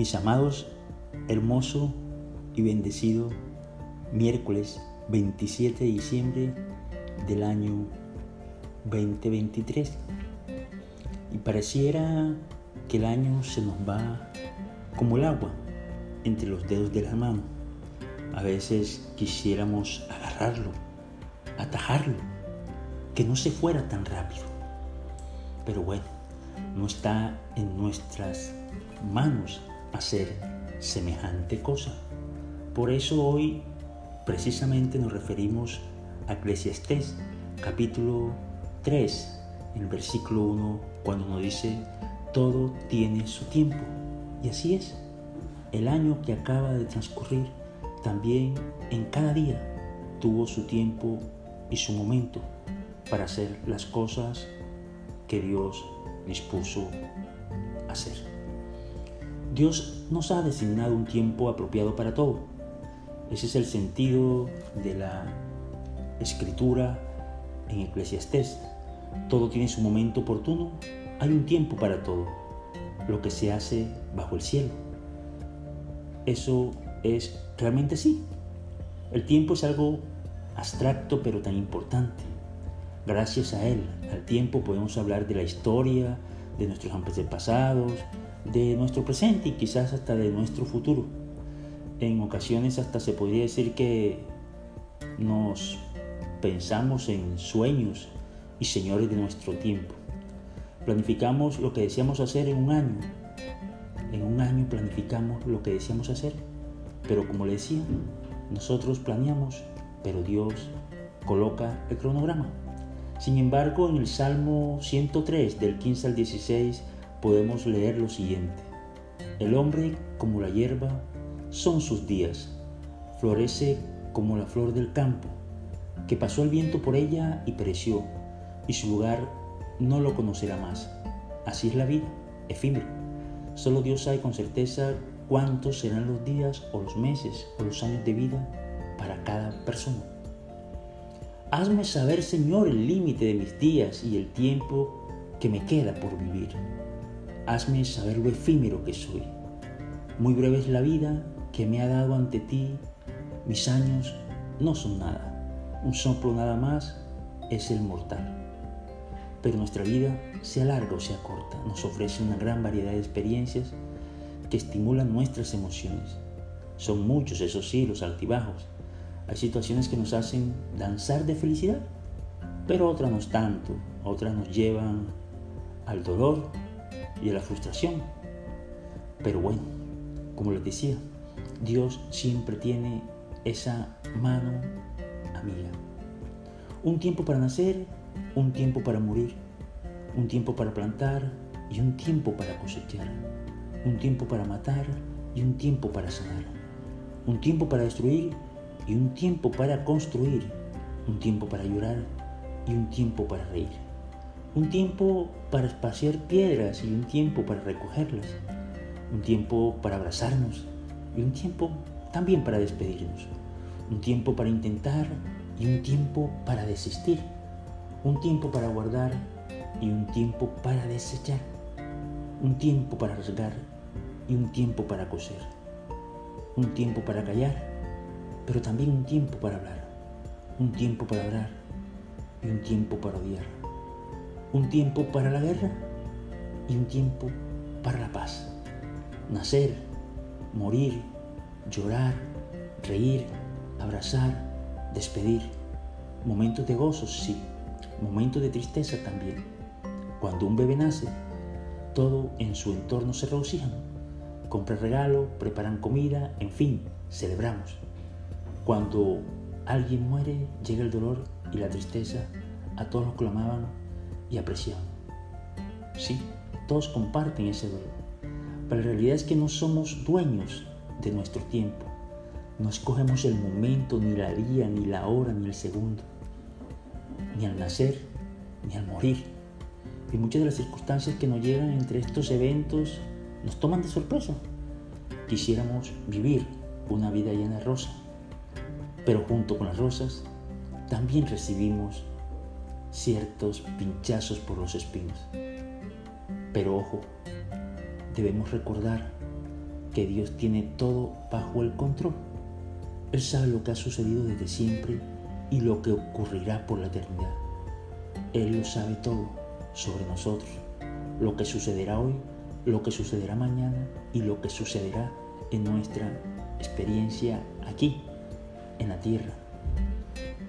Mis amados, hermoso y bendecido miércoles 27 de diciembre del año 2023. Y pareciera que el año se nos va como el agua entre los dedos de la mano. A veces quisiéramos agarrarlo, atajarlo, que no se fuera tan rápido. Pero bueno, no está en nuestras manos hacer semejante cosa. Por eso hoy precisamente nos referimos a Eclesiastés capítulo 3, en el versículo 1, cuando nos dice, todo tiene su tiempo. Y así es. El año que acaba de transcurrir también en cada día tuvo su tiempo y su momento para hacer las cosas que Dios dispuso hacer. Dios nos ha designado un tiempo apropiado para todo. Ese es el sentido de la escritura en Eclesiastés. Todo tiene su momento oportuno, hay un tiempo para todo, lo que se hace bajo el cielo. Eso es realmente sí. El tiempo es algo abstracto pero tan importante. Gracias a él, al tiempo podemos hablar de la historia, de nuestros antepasados, de nuestro presente y quizás hasta de nuestro futuro. En ocasiones hasta se podría decir que nos pensamos en sueños y señores de nuestro tiempo. Planificamos lo que deseamos hacer en un año. En un año planificamos lo que deseamos hacer. Pero como le decía, nosotros planeamos, pero Dios coloca el cronograma. Sin embargo, en el Salmo 103, del 15 al 16, podemos leer lo siguiente. El hombre, como la hierba, son sus días. Florece como la flor del campo, que pasó el viento por ella y pereció, y su lugar no lo conocerá más. Así es la vida, efímera. Solo Dios sabe con certeza cuántos serán los días o los meses o los años de vida para cada persona. Hazme saber, Señor, el límite de mis días y el tiempo que me queda por vivir. Hazme saber lo efímero que soy. Muy breve es la vida que me ha dado ante ti. Mis años no son nada. Un soplo nada más es el mortal. Pero nuestra vida, sea larga o sea corta, nos ofrece una gran variedad de experiencias que estimulan nuestras emociones. Son muchos, esos sí, los altibajos, hay situaciones que nos hacen danzar de felicidad, pero otras no tanto, otras nos llevan al dolor y a la frustración. Pero bueno, como les decía, Dios siempre tiene esa mano amiga. Un tiempo para nacer, un tiempo para morir, un tiempo para plantar y un tiempo para cosechar, un tiempo para matar y un tiempo para sanar, un tiempo para destruir y un tiempo para construir, un tiempo para llorar y un tiempo para reír, un tiempo para espaciar piedras y un tiempo para recogerlas, un tiempo para abrazarnos y un tiempo también para despedirnos, un tiempo para intentar y un tiempo para desistir, un tiempo para guardar y un tiempo para desechar, un tiempo para rasgar y un tiempo para coser, un tiempo para callar pero también un tiempo para hablar, un tiempo para orar y un tiempo para odiar, un tiempo para la guerra y un tiempo para la paz. Nacer, morir, llorar, reír, abrazar, despedir. Momentos de gozo, sí, momentos de tristeza también. Cuando un bebé nace, todo en su entorno se regocijan. Compran regalo, preparan comida, en fin, celebramos. Cuando alguien muere, llega el dolor y la tristeza a todos los que lo amaban y apreciaban. Sí, todos comparten ese dolor. Pero la realidad es que no somos dueños de nuestro tiempo. No escogemos el momento, ni la día, ni la hora, ni el segundo. Ni al nacer, ni al morir. Y muchas de las circunstancias que nos llegan entre estos eventos nos toman de sorpresa. Quisiéramos vivir una vida llena de rosa, pero junto con las rosas también recibimos ciertos pinchazos por los espinos. Pero ojo, debemos recordar que Dios tiene todo bajo el control. Él sabe lo que ha sucedido desde siempre y lo que ocurrirá por la eternidad. Él lo sabe todo sobre nosotros, lo que sucederá hoy, lo que sucederá mañana y lo que sucederá en nuestra experiencia aquí, en la tierra,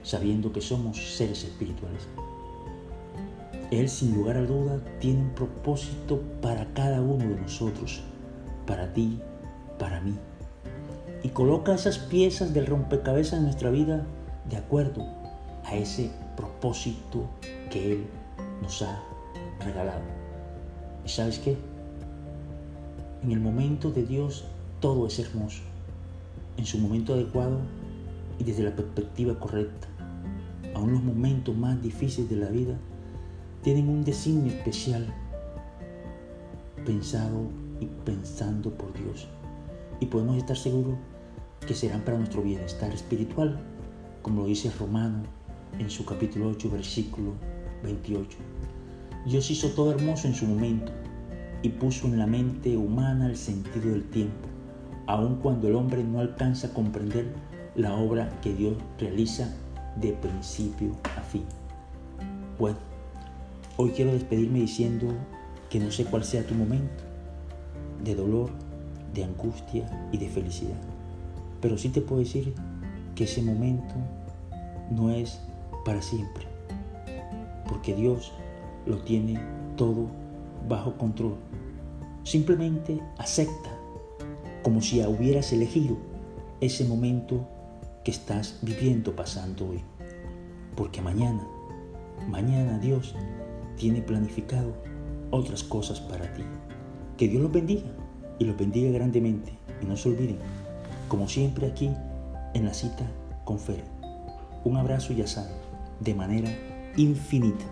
sabiendo que somos seres espirituales. Él sin lugar a duda tiene un propósito para cada uno de nosotros, para ti, para mí. Y coloca esas piezas del rompecabezas en nuestra vida de acuerdo a ese propósito que Él nos ha regalado. ¿Y sabes qué? En el momento de Dios todo es hermoso, en su momento adecuado y desde la perspectiva correcta. Aún los momentos más difíciles de la vida tienen un designio especial pensado y pensando por Dios. Y podemos estar seguros que serán para nuestro bienestar espiritual, como lo dice Romano en su capítulo 8, versículo 28. Dios hizo todo hermoso en su momento y puso en la mente humana el sentido del tiempo, aun cuando el hombre no alcanza a comprender la obra que Dios realiza de principio a fin. Bueno, hoy quiero despedirme diciendo que no sé cuál sea tu momento de dolor, de angustia y de felicidad, pero sí te puedo decir que ese momento no es para siempre, porque Dios lo tiene todo bajo control. Simplemente acepta como si hubieras elegido ese momento que estás viviendo pasando hoy. Porque mañana, mañana Dios tiene planificado otras cosas para ti. Que Dios los bendiga y los bendiga grandemente. Y no se olviden, como siempre aquí en la cita con Fer, un abrazo ya saben, de manera infinita.